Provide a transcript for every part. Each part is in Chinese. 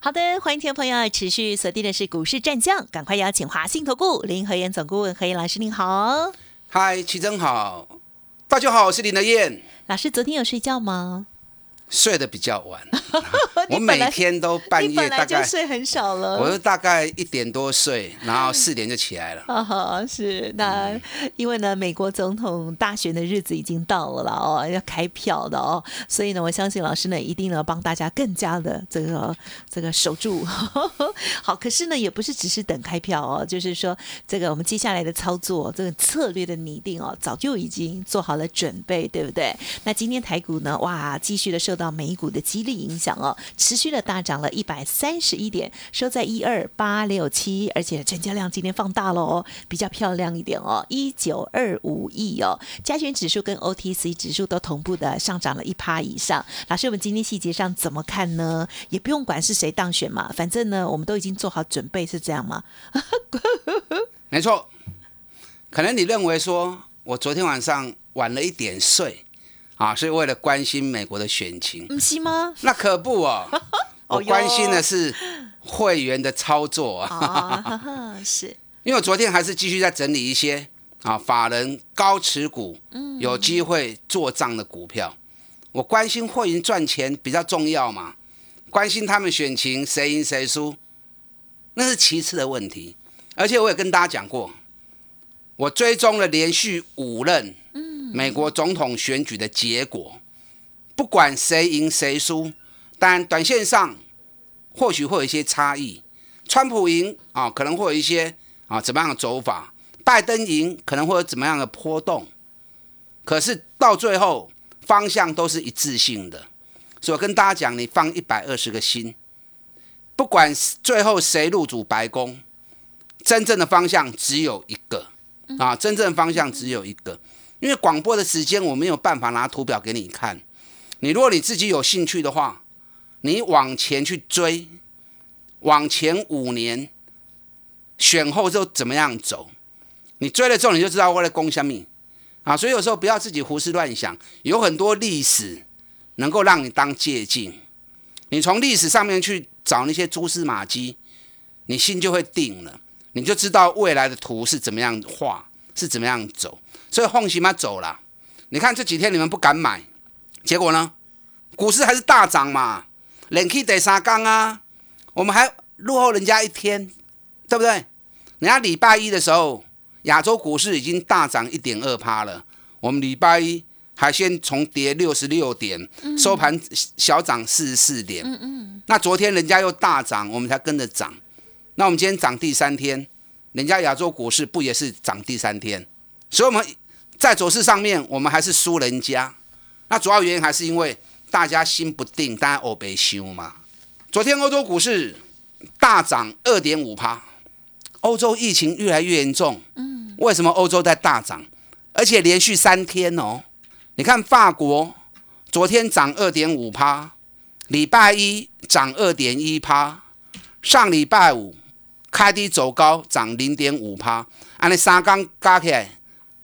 好的，欢迎听众朋友持续锁定的是股市战将，赶快邀请华信投顾林和燕总顾问何燕老师，您好。嗨，齐真好，大家好，我是林德燕。老师昨天有睡觉吗？睡得比较晚，我每天都半夜大概睡很少了，我就大概一点多睡，然后四点就起来了。啊是那因为呢，美国总统大选的日子已经到了了哦，要开票的哦，所以呢，我相信老师呢一定呢帮大家更加的这个这个守住。好，可是呢也不是只是等开票哦，就是说这个我们接下来的操作，这个策略的拟定哦，早就已经做好了准备，对不对？那今天台股呢，哇，继续的受。到美股的激励影响哦，持续的大涨了一百三十一点，收在一二八六七，而且成交量今天放大了哦，比较漂亮一点哦，一九二五亿哦，加权指数跟 OTC 指数都同步的上涨了一趴以上。老师，我们今天细节上怎么看呢？也不用管是谁当选嘛，反正呢，我们都已经做好准备，是这样吗？没错，可能你认为说我昨天晚上晚了一点睡。啊，是为了关心美国的选情，不是吗？那可不哦，我关心的是会员的操作啊。是，因为我昨天还是继续在整理一些啊，法人高持股，有机会做账的股票。我关心会员赚钱比较重要嘛，关心他们选情谁赢谁输，那是其次的问题。而且我也跟大家讲过，我追踪了连续五任。美国总统选举的结果，不管谁赢谁输，但短线上或许会有一些差异。川普赢啊，可能会有一些啊怎么样的走法；拜登赢，可能会有怎么样的波动。可是到最后方向都是一致性的。所以我跟大家讲，你放一百二十个心，不管最后谁入主白宫，真正的方向只有一个啊，真正方向只有一个。因为广播的时间我没有办法拿图表给你看，你如果你自己有兴趣的话，你往前去追，往前五年选后就怎么样走，你追了之后你就知道我在攻什么。啊！所以有时候不要自己胡思乱想，有很多历史能够让你当借鉴，你从历史上面去找那些蛛丝马迹，你心就会定了，你就知道未来的图是怎么样画，是怎么样走。所以放心嘛走了，你看这几天你们不敢买，结果呢，股市还是大涨嘛，连续得三缸啊，我们还落后人家一天，对不对？人家礼拜一的时候，亚洲股市已经大涨一点二趴了，我们礼拜一还先重跌六十六点，收盘小涨四十四点，嗯嗯，那昨天人家又大涨，我们才跟着涨，那我们今天涨第三天，人家亚洲股市不也是涨第三天？所以我们在走势上面，我们还是输人家。那主要原因还是因为大家心不定，大家欧北修嘛。昨天欧洲股市大涨二点五趴，欧洲疫情越来越严重。嗯，为什么欧洲在大涨？而且连续三天哦。你看法国昨天涨二点五趴，礼拜一涨二点一趴，上礼拜五开低走高涨零点五趴，按那三缸加起来。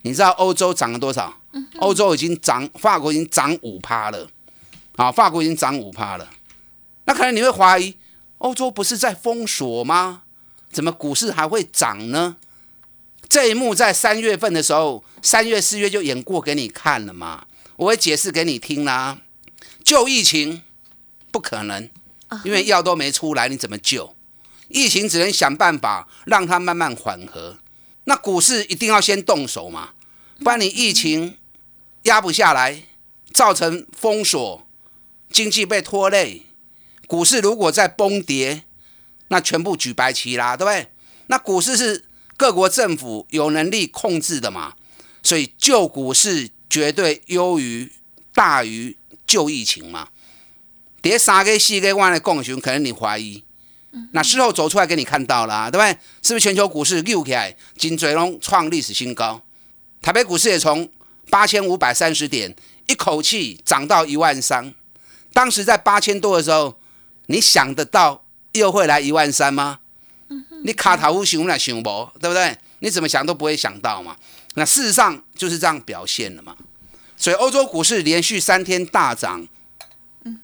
你知道欧洲涨了多少？欧洲已经涨，法国已经涨五趴了，啊，法国已经涨五趴了。那可能你会怀疑，欧洲不是在封锁吗？怎么股市还会涨呢？这一幕在三月份的时候，三月四月就演过给你看了嘛。我会解释给你听啦。救疫情不可能，因为药都没出来，你怎么救？疫情只能想办法让它慢慢缓和。那股市一定要先动手嘛，不然你疫情压不下来，造成封锁，经济被拖累，股市如果再崩跌，那全部举白旗啦，对不对？那股市是各国政府有能力控制的嘛，所以救股市绝对优于大于救疫情嘛。跌三个四个万的共熊，可能你怀疑。那事后走出来给你看到了，对不对？是不是全球股市溜起来，金嘴龙创历史新高？台北股市也从八千五百三十点一口气涨到一万三。当时在八千多的时候，你想得到又会来一万三吗？你卡塔乌熊来熊博，对不对？你怎么想都不会想到嘛。那事实上就是这样表现了嘛。所以欧洲股市连续三天大涨，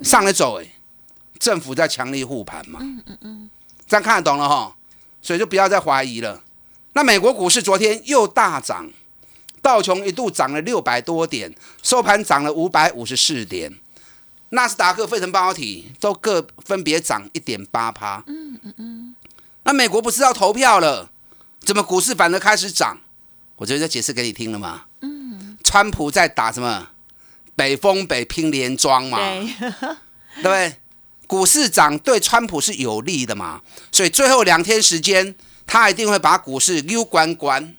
上来走哎，政府在强力护盘嘛。嗯嗯嗯，这样看得懂了哈。所以就不要再怀疑了。那美国股市昨天又大涨，道琼一度涨了六百多点，收盘涨了五百五十四点。纳斯达克、费城半导体都各分别涨一点八趴。嗯嗯嗯。那美国不是要投票了，怎么股市反而开始涨？我昨天解释给你听了吗？嗯。川普在打什么？北风北拼连庄嘛。对。对不对？股市涨对川普是有利的嘛？所以最后两天时间，他一定会把股市溜关关，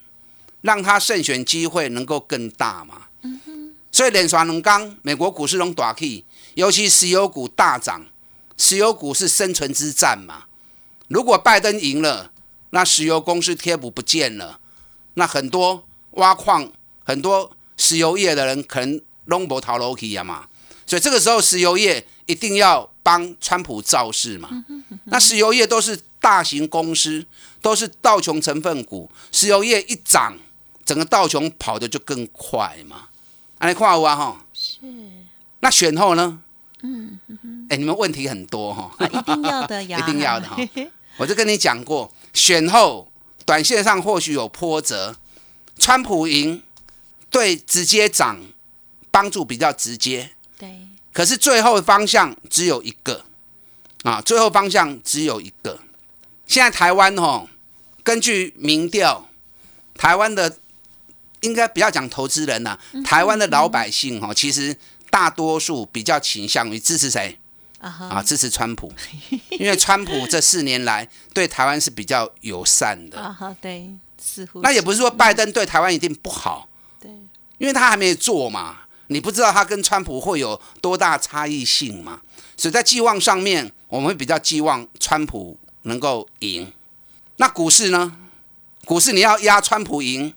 让他胜选机会能够更大嘛。嗯哼。所以连刷两刚，美国股市拢大起。尤其石油股大涨，石油股是生存之战嘛。如果拜登赢了，那石油公司贴补不见了，那很多挖矿、很多石油业的人可能拢无逃楼梯呀嘛。所以这个时候，石油业一定要帮川普造势嘛。那石油业都是大型公司，都是道琼成分股，石油业一涨，整个道琼跑的就更快嘛。来看我啊哈。是。那选后呢？嗯，哎，你们问题很多哈，一定要的呀，一定要的哈。我就跟你讲过，选后短线上或许有波折，川普赢对直接涨帮助比较直接，对。可是最后方向只有一个啊，最后方向只有一个。现在台湾哦，根据民调，台湾的应该不要讲投资人呐，台湾的老百姓哦，其实。大多数比较倾向于支持谁啊？支持川普，因为川普这四年来对台湾是比较友善的。啊对，似乎那也不是说拜登对台湾一定不好，对，因为他还没做嘛，你不知道它跟川普会有多大差异性嘛。所以在寄望上面，我们会比较寄望川普能够赢。那股市呢？股市你要压川普赢，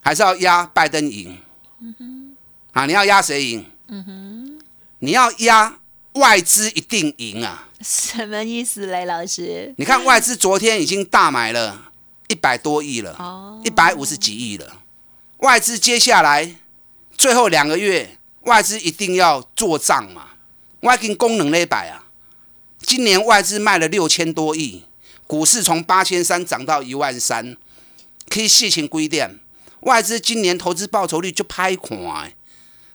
还是要压拜登赢？嗯哼，啊，你要压谁赢？嗯哼，你要压外资一定赢啊？什么意思嘞，老师？你看外资昨天已经大买了一百多亿了，哦，一百五十几亿了。外资接下来最后两个月，外资一定要做账嘛？外经功能那摆啊，今年外资卖了六千多亿，股市从八千三涨到一万三，可以细情规定，外资今年投资报酬率就拍款。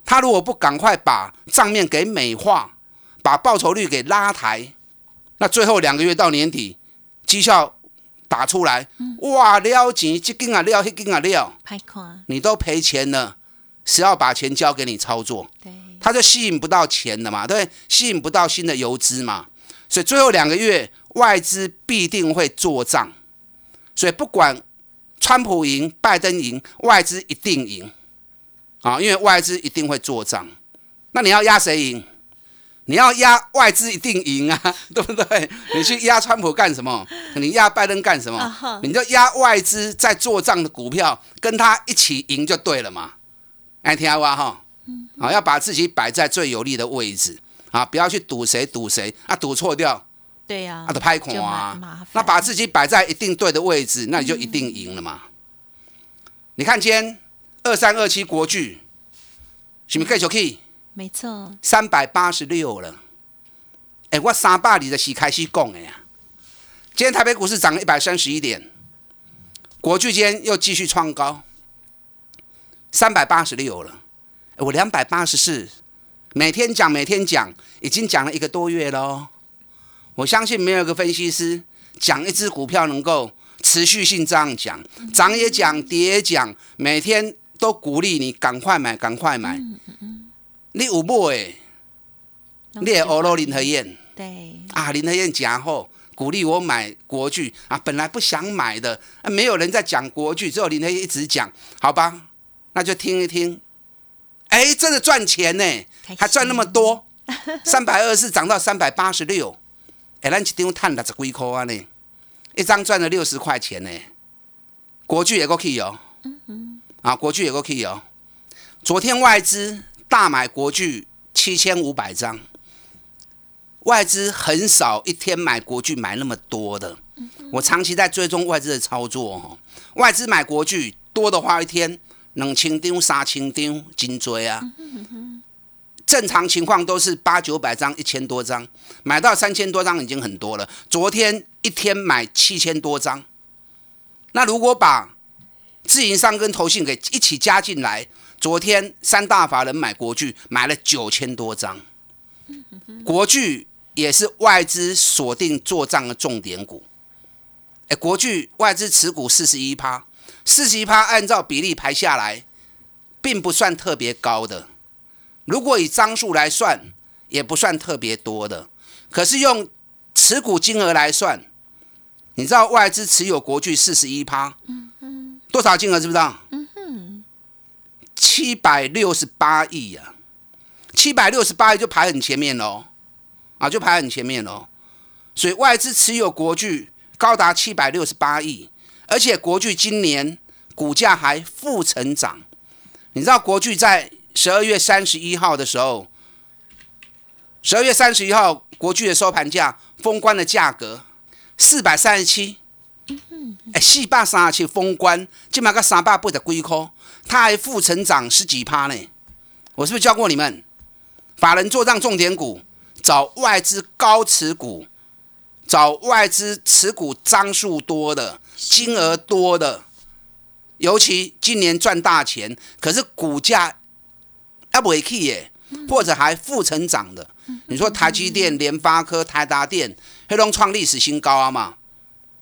他如果不赶快把账面给美化，把报酬率给拉抬，那最后两个月到年底，绩效打出来，哇，撩钱，这根啊撩，那根啊撩，你都赔钱了，谁要把钱交给你操作？对，他就吸引不到钱的嘛，对，吸引不到新的游资嘛，所以最后两个月外资必定会做账，所以不管川普赢、拜登赢，外资一定赢。啊，因为外资一定会做账，那你要压谁赢？你要压外资一定赢啊，对不对？你去压川普干什么？你压拜登干什么？你就压外资在做账的股票，跟他一起赢就对了嘛。哎，听好哈，啊，要把自己摆在最有利的位置啊，不要去赌谁赌谁啊，赌错掉，对呀，啊，都拍空啊，那把自己摆在一定对的位置，那你就一定赢了嘛。你看今天。二三二七国巨，是不是继续去？没错，三百八十六了。哎，我三百里的是开始讲的呀。今天台北股市涨了一百三十一点，国巨间又继续创高，三百八十六了。我两百八十四，每天讲每天讲，已经讲了一个多月喽。我相信没有个分析师讲一只股票能够持续性这样讲，涨也讲，跌也讲，每天。都鼓励你赶快买，赶快买。你有买？你也欧罗林和燕。对。啊，林和燕讲后鼓励我买国剧啊，本来不想买的，没有人在讲国剧，只有林和燕一直讲，好吧，那就听一听。哎，真的赚钱呢，还赚那么多，三百二是涨到三百八十六。哎，咱一张赚六十几块啊呢，一张赚了六十块钱呢。国剧也够去哦。嗯啊，国巨也够 key 哦。昨天外资大买国巨七千五百张，外资很少一天买国巨买那么多的。我长期在追踪外资的操作哦，外资买国巨多的话，一天两千张、三千张，真追啊。正常情况都是八九百张、一千多张，买到三千多张已经很多了。昨天一天买七千多张，那如果把自营商跟投信给一起加进来，昨天三大法人买国巨买了九千多张，国巨也是外资锁定做账的重点股。哎，国巨外资持股四十一趴，四十一趴按照比例排下来，并不算特别高的。如果以张数来算，也不算特别多的。可是用持股金额来算，你知道外资持有国巨四十一趴，多少金额知不知道？七百六十八亿呀，七百六十八亿就排很前面喽，啊，就排很前面喽。所以外资持有国巨高达七百六十八亿，而且国巨今年股价还负成长。你知道国巨在？十二月三十一号的时候，十二月三十一号，国巨的收盘价封关的价格四百三十七，哎，四百三十七封关，起码个三百八的龟壳，它还负成长十几趴呢。我是不是教过你们？法人做账重点股，找外资高持股，找外资持股张数多的、金额多的，尤其今年赚大钱，可是股价。要不会去耶，或者还负成长的。你说台积电、联发科、台达电，黑龙创历史新高啊嘛？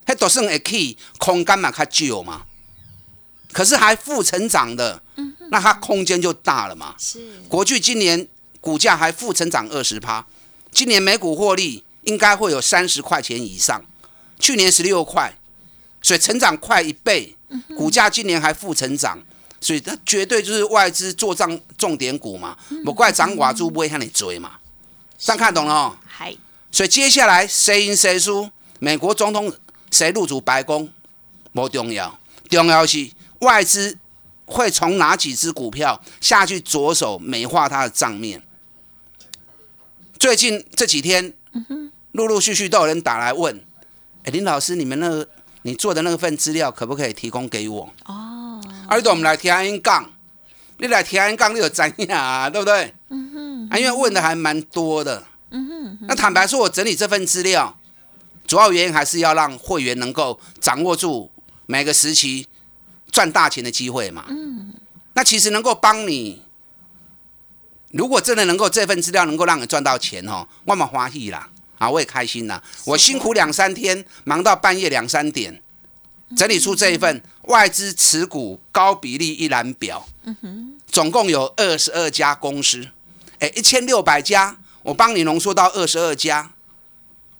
还都是会去，空间嘛较旧嘛。可是还负成长的，那它空间就大了嘛。是。国巨今年股价还负成长二十趴，今年每股获利应该会有三十块钱以上。去年十六块，所以成长快一倍，股价今年还负成长。所以它绝对就是外资做账重点股嘛，不怪涨寡猪不会向你追嘛，这样看懂了哦。嗨，所以接下来谁赢谁输，美国总统谁入主白宫不重要，重要是外资会从哪几只股票下去着手美化它的账面。最近这几天，陆陆续续都有人打来问，哎，林老师，你们那个你做的那份资料可不可以提供给我？哦。而且我们来听因讲，你来听因讲，你有怎样啊，对不对？嗯哼。啊，因为问的还蛮多的。嗯哼。那坦白说，我整理这份资料，主要原因还是要让会员能够掌握住每个时期赚大钱的机会嘛。嗯。那其实能够帮你，如果真的能够这份资料能够让你赚到钱哦，我蛮欢喜啦，啊，我也开心啦。我辛苦两三天，忙到半夜两三点。整理出这一份外资持股高比例一览表，总共有二十二家公司，哎，一千六百家，我帮你浓缩到二十二家，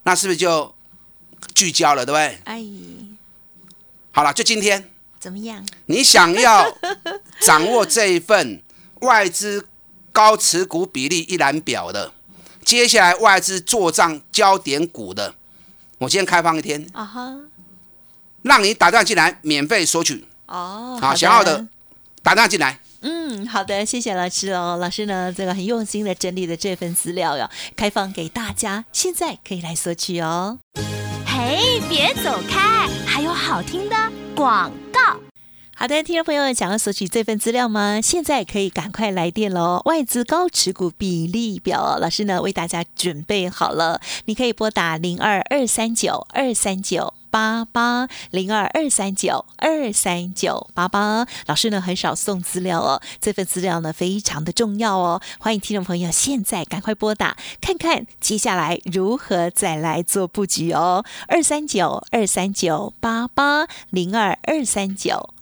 那是不是就聚焦了，对不对？哎，好了，就今天怎么样？你想要 掌握这一份外资高持股比例一览表的，接下来外资做账焦点股的，我今天开放一天啊哈。让你打电话进来，免费索取哦。好，想要的打电话进来。嗯，好的，谢谢老师哦。老师呢，这个很用心的整理的这份资料哟开放给大家，现在可以来索取哦。嘿，别走开，还有好听的广告。好的，听众朋友想要索取这份资料吗？现在可以赶快来电喽！外资高持股比例表，老师呢为大家准备好了，你可以拨打零二二三九二三九。八八零二二三九二三九八八，老师呢很少送资料哦，这份资料呢非常的重要哦，欢迎听众朋友现在赶快拨打，看看接下来如何再来做布局哦，二三九二三九八八零二二三九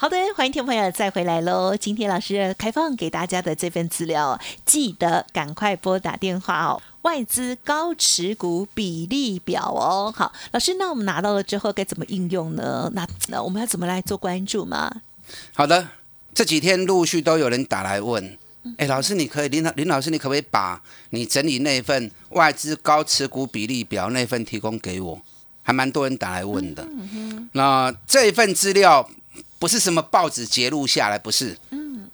好的，欢迎听众朋友再回来喽。今天老师开放给大家的这份资料，记得赶快拨打电话哦。外资高持股比例表哦，好，老师，那我们拿到了之后该怎么应用呢？那那我们要怎么来做关注吗？好的，这几天陆续都有人打来问，哎，老师，你可以林老林老师，你可不可以把你整理那份外资高持股比例表那份提供给我？还蛮多人打来问的。那这一份资料不是什么报纸揭露下来，不是，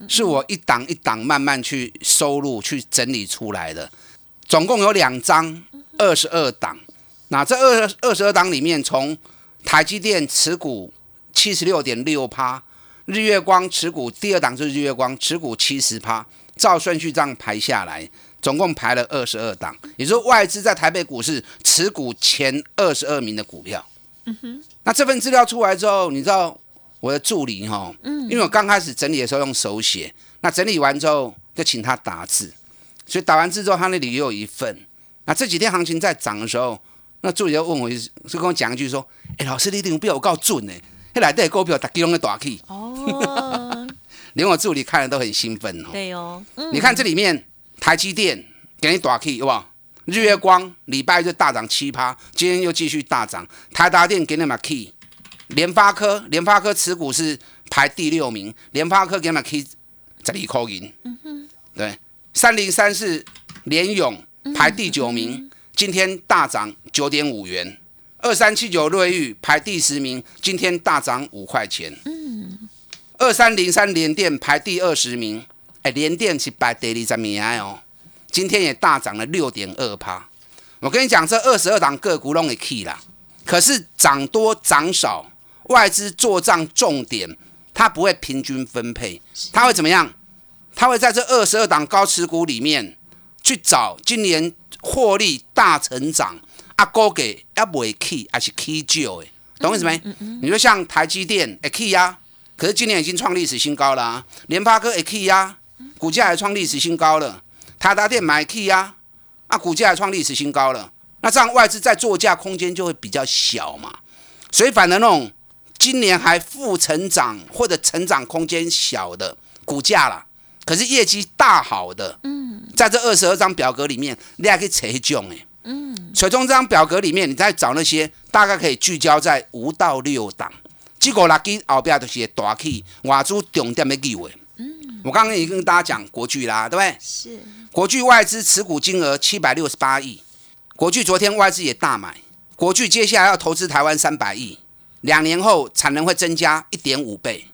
是我一档一档慢慢去收录、去整理出来的。总共有两张，二十二档。那这二二十二档里面，从台积电持股七十六点六趴，日月光持股第二档就是日月光持股七十趴，照顺序这样排下来，总共排了二十二档，也就是外资在台北股市持股前二十二名的股票。嗯哼。那这份资料出来之后，你知道我的助理哈，嗯，因为我刚开始整理的时候用手写，那整理完之后就请他打字。所以打完字之后，他那里也有一份。那这几天行情在涨的时候，那助理就问我，就跟我讲一句说：“哎，老师，你一定比我够准呢。那来的股票大基隆的大气。”哦，连我助理看了都很兴奋哦。对哦，你看这里面台积电给你大气，好不好？日月光礼拜就大涨七趴，今天又继续大涨。台达电给你们 key，联发科联发科持股是排第六名，联发科给你们 key 这里扣银。嗯哼，对。三零三四联勇排第九名，今天大涨九点五元。二三七九瑞昱排第十名，今天大涨五块钱。嗯。二三零三联电排第二十名，哎，联电是排第二十名哦，今天也大涨了六点二趴。我跟你讲，这二十二档个股拢会 key 啦，可是涨多涨少，外资做账重点，它不会平均分配，它会怎么样？它会在这二十二档高持股里面去找今年获利大成长啊，高给要不会 key 还是 key 旧诶，懂我意思没？你说像台积电也 key 呀，可是今年已经创历史新高了啊。联发科也 key 呀，股价还创历史新高了。台达电买 key 呀，啊，股价还创历史新高了。那这样外资在作价空间就会比较小嘛。所以反而那种今年还负成长或者成长空间小的股价啦。可是业绩大好的，嗯，在这二十二张表格里面，你还可以扯一种哎，嗯，所以从这张表格里面，你再找那些大概可以聚焦在五到六档，结果垃圾后边就是大气外资重点的机会。嗯，我刚刚已经跟大家讲国巨啦，对不对？是国巨外资持股金额七百六十八亿，国巨昨天外资也大买，国巨接下来要投资台湾三百亿，两年后产能会增加一点五倍。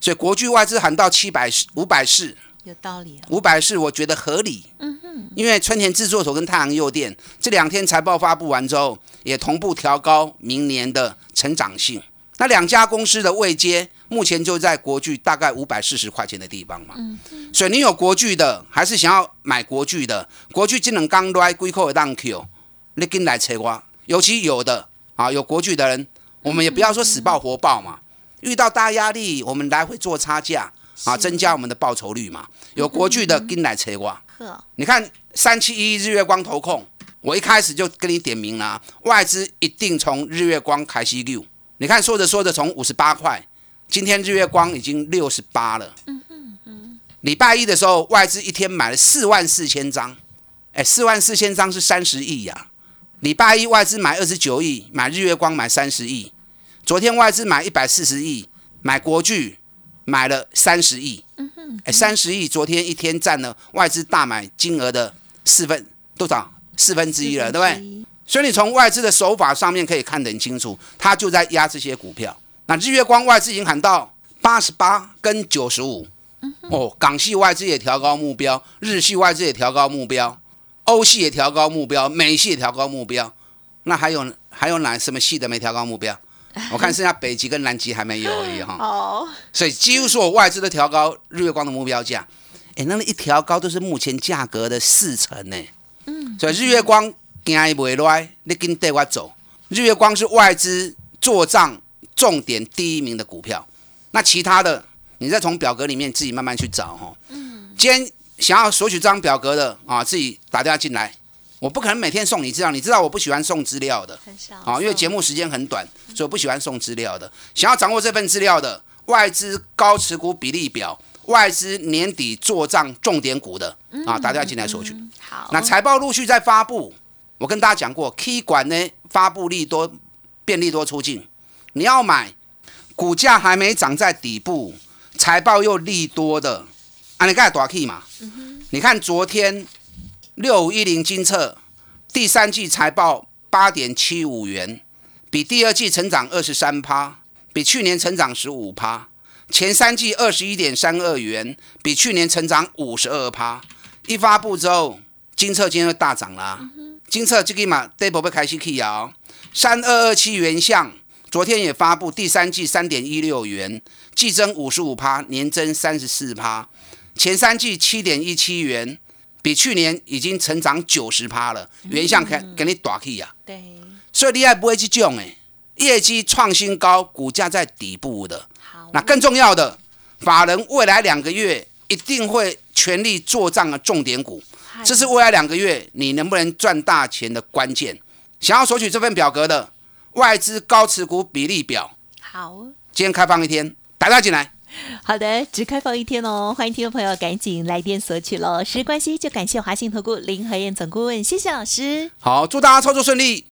所以国巨外资喊到七百四五百四，有道理。五百四我觉得合理。嗯哼。因为春田制作所跟太阳诱电这两天财报发布完之后，也同步调高明年的成长性。那两家公司的位阶目前就在国巨大概五百四十块钱的地方嘛。嗯所以你有国巨的，还是想要买国巨的？国巨技能刚来归扣的当 Q，你跟来切瓜。尤其有的啊，有国巨的人，我们也不要说死爆活爆嘛。遇到大压力，我们来回做差价啊，增加我们的报酬率嘛。有国巨的跟来扯瓜，你看三七一日月光投控，我一开始就跟你点名了，外资一定从日月光开始溜。你看说着说着从五十八块，今天日月光已经六十八了。嗯嗯嗯。礼拜一的时候，外资一天买了四万四千张，哎，四万四千张是三十亿呀。礼拜一外资买二十九亿，买日月光买三十亿。昨天外资买一百四十亿，买国巨买了三十亿，哎，三十亿，昨天一天占了外资大买金额的四分多少？四分之一了，对不对？所以你从外资的手法上面可以看得很清楚，他就在压这些股票。那日月光外资已经喊到八十八跟九十五，哦，港系外资也调高目标，日系外资也调高目标，欧系也调高目标，美系也调高目标。那还有还有哪什么系的没调高目标？我看剩下北极跟南极还没有而已哈，哦，所以几乎所有外资都调高日月光的目标价，哎，那一调高都是目前价格的四成呢，嗯，所以日月光行伊袂赖，你跟带我走，日月光是外资做账重点第一名的股票，那其他的你再从表格里面自己慢慢去找哈，嗯，今天想要索取这张表格的啊，自己打电话进来。我不可能每天送你资料，你知道我不喜欢送资料的，啊，因为节目时间很短，所以我不喜欢送资料的。想要掌握这份资料的，外资高持股比例表，外资年底做账重点股的啊，打电话进来索取。好，那财报陆续在发布，我跟大家讲过，K 管呢发布利多，便利多出境，你要买，股价还没涨在底部，财报又利多的，啊，你看多 K 嘛？你看昨天六五一零金策第三季财报八点七五元，比第二季成长二十三趴，比去年成长十五趴，前三季二十一点三二元，比去年成长五十二趴。一发布之后，金策今天就大涨啦、金策这个嘛 d a b l e 被开始 K 啊，三二二七原相，昨天也发布第三季三点一六元，季增五十五趴，年增三十四趴，前三季七点一七元，比去年已经成长九十趴了，原相给给你打 K 啊，对，所以你也不会去种诶，业绩创新高，股价在底部的，好，那更重要的，法人未来两个月一定会全力做账的重点股，这是未来两个月你能不能赚大钱的关键。想要索取这份表格的外资高持股比例表，好。今天开放一天，大家进来。好的，只开放一天哦，欢迎听众朋友赶紧来电索取喽。时间关系，就感谢华信投顾林和燕总顾问，谢谢老师。好，祝大家操作顺利。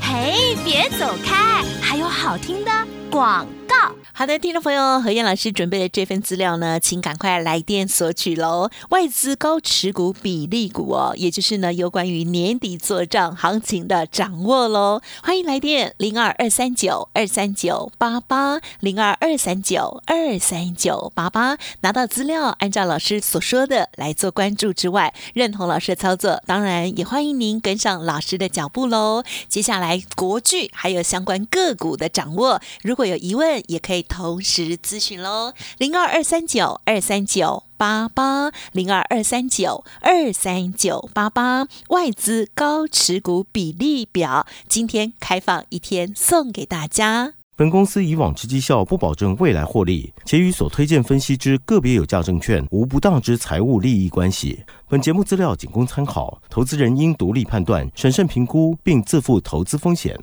嘿，别走开，还有好听的广告。好的，听众朋友，何燕老师准备的这份资料呢，请赶快来电索取喽。外资高持股比例股哦，也就是呢有关于年底做账行情的掌握喽。欢迎来电零二二三九二三九八八零二二三九二三九八八，拿到资料，按照老师所说的来做关注之外，认同老师的操作，当然也欢迎您跟上老师的脚步喽。接下来国剧还有相关个股的掌握，如果有疑问也可以同时咨询喽，零二二三九二三九。八八零二二三九二三九八八外资高持股比例表，今天开放一天送给大家。本公司以往之绩效不保证未来获利，且与所推荐分析之个别有价证券无不当之财务利益关系。本节目资料仅供参考，投资人应独立判断、审慎评估，并自负投资风险。